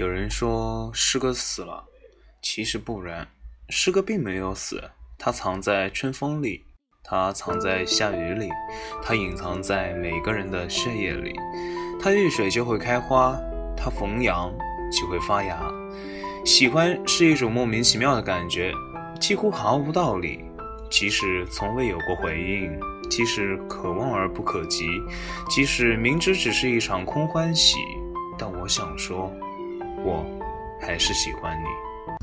有人说诗歌死了，其实不然，诗歌并没有死，它藏在春风里，它藏在下雨里，它隐藏在每个人的血液里。它遇水就会开花，它逢阳就会发芽。喜欢是一种莫名其妙的感觉，几乎毫无道理，即使从未有过回应，即使可望而不可及，即使明知只是一场空欢喜，但我想说。我还是喜欢你。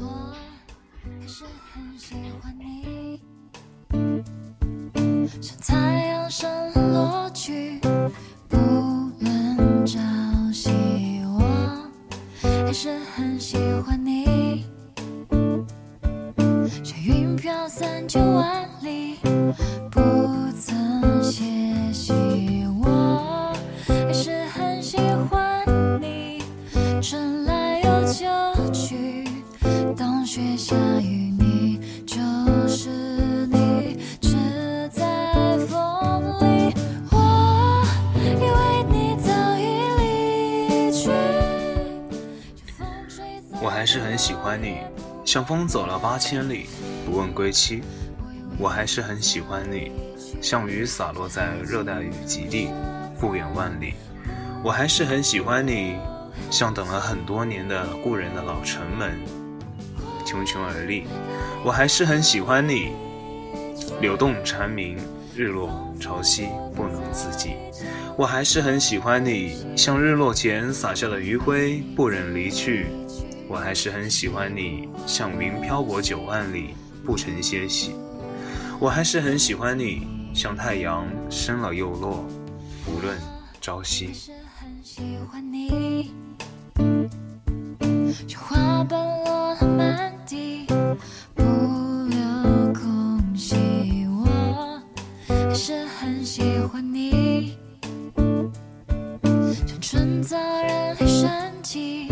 我还是很喜欢你，像太阳升落去，不论朝夕，我还是很喜欢你，像云飘散九万里，冬雪夏雨，你就是你，我，还是很喜欢你，像风走了八千里，不问归期。我还是很喜欢你，像雨洒落在热带雨极地，不远万里。我还是很喜欢你，像等了很多年的故人的老城门，茕茕而立。我还是很喜欢你，流动蝉鸣，日落潮汐，不能自己。我还是很喜欢你，像日落前洒下的余晖，不忍离去。我还是很喜欢你，像云漂泊九万里，不曾歇息。我还是很喜欢你，像太阳升了又落，无论朝夕。喜欢你，像花瓣落，不留空隙。我还是很喜欢你，像春早染黑山脊，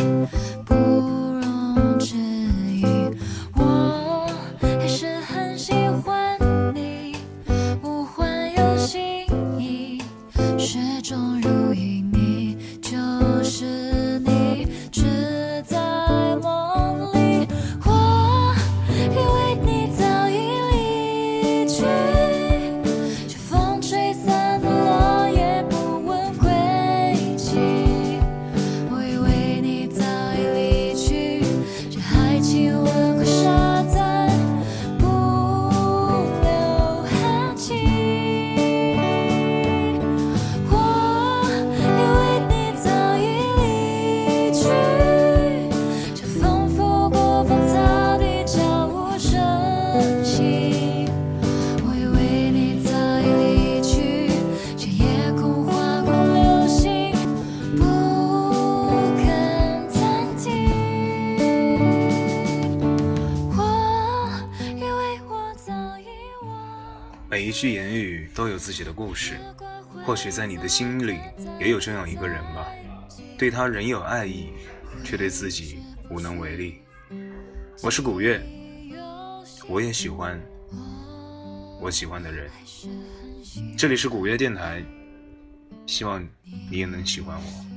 每一句言语都有自己的故事，或许在你的心里也有这样一个人吧，对他仍有爱意，却对自己无能为力。我是古月，我也喜欢我喜欢的人。这里是古月电台，希望你也能喜欢我。